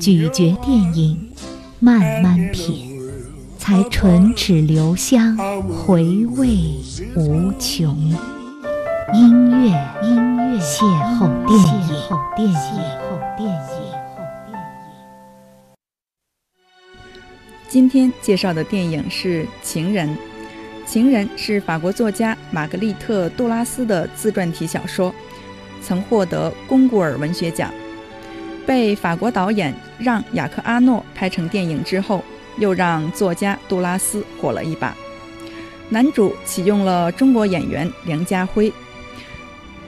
咀嚼电影，慢慢品，才唇齿留香，回味无穷。音乐，音乐，邂逅电影，邂逅电影，邂逅电影。今天介绍的电影是《情人》。《情人》是法国作家玛格丽特·杜拉斯的自传体小说，曾获得龚古尔文学奖。被法国导演让·雅克阿诺拍成电影之后，又让作家杜拉斯火了一把。男主启用了中国演员梁家辉。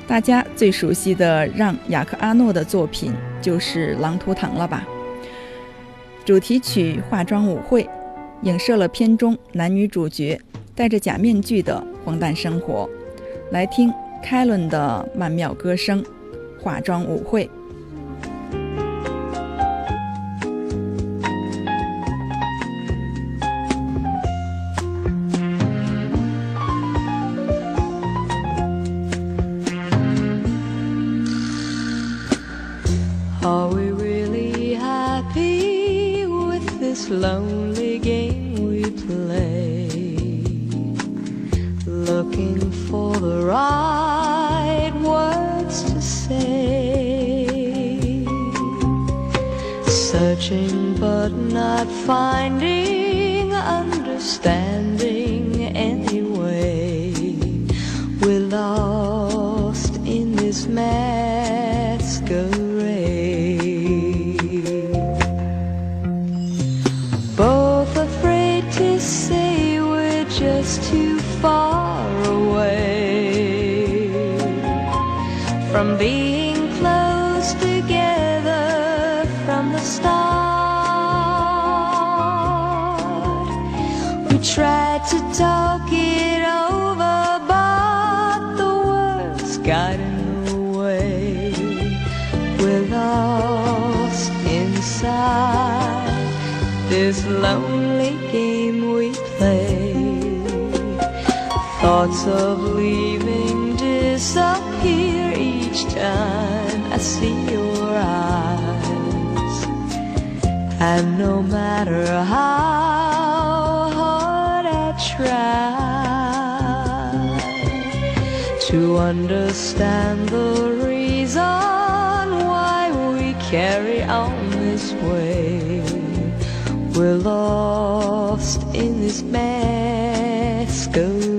大家最熟悉的让·雅克阿诺的作品就是《狼图腾》了吧？主题曲《化妆舞会》影射了片中男女主角戴着假面具的荒诞生活。来听凯伦的曼妙歌声，《化妆舞会》。This lonely game we play? Looking for the right words to say. Searching but not finding understanding from being close together from the start. We tried to talk it over, but the words got in the way. We're lost inside this lonely game we play. Thoughts of leaving disappear each time I see your eyes. And no matter how hard I try to understand the reason why we carry on this way. We're lost in this masquerade.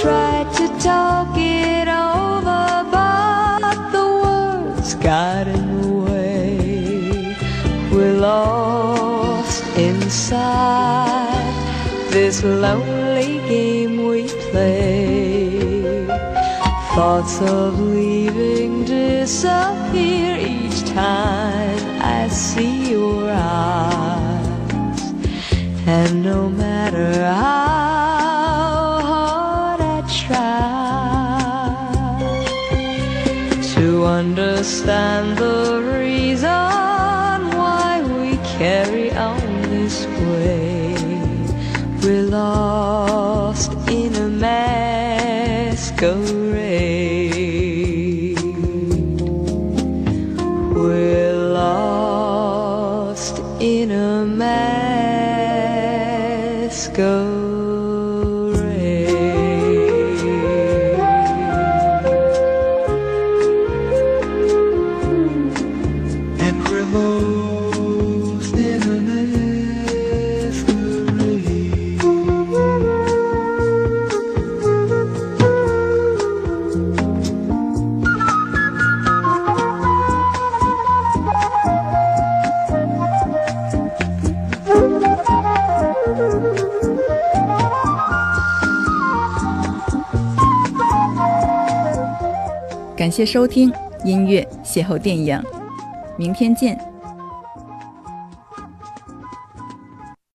Tried to talk it over, but the words got in the way. We're lost inside this lonely game we play. Thoughts of leaving disappear each time to understand the reason why we carry on this way, We're lost in a masquerade. We're lost in a masquerade. 感谢收听音乐邂逅电影，明天见。